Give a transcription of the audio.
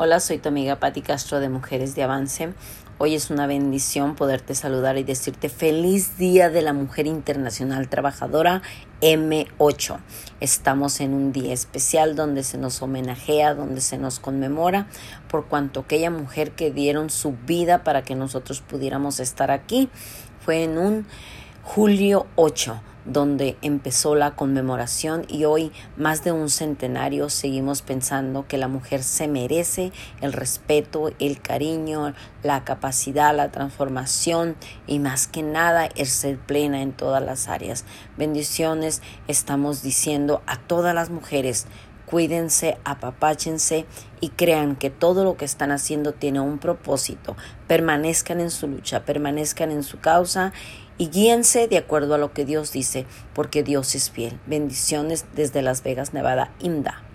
Hola, soy tu amiga Patti Castro de Mujeres de Avance. Hoy es una bendición poderte saludar y decirte feliz Día de la Mujer Internacional Trabajadora M8. Estamos en un día especial donde se nos homenajea, donde se nos conmemora por cuanto aquella mujer que dieron su vida para que nosotros pudiéramos estar aquí fue en un julio 8 donde empezó la conmemoración y hoy más de un centenario seguimos pensando que la mujer se merece el respeto, el cariño, la capacidad, la transformación y más que nada el ser plena en todas las áreas. Bendiciones estamos diciendo a todas las mujeres cuídense, apapáchense y crean que todo lo que están haciendo tiene un propósito. Permanezcan en su lucha, permanezcan en su causa y guíense de acuerdo a lo que Dios dice, porque Dios es fiel. Bendiciones desde Las Vegas, Nevada, Inda.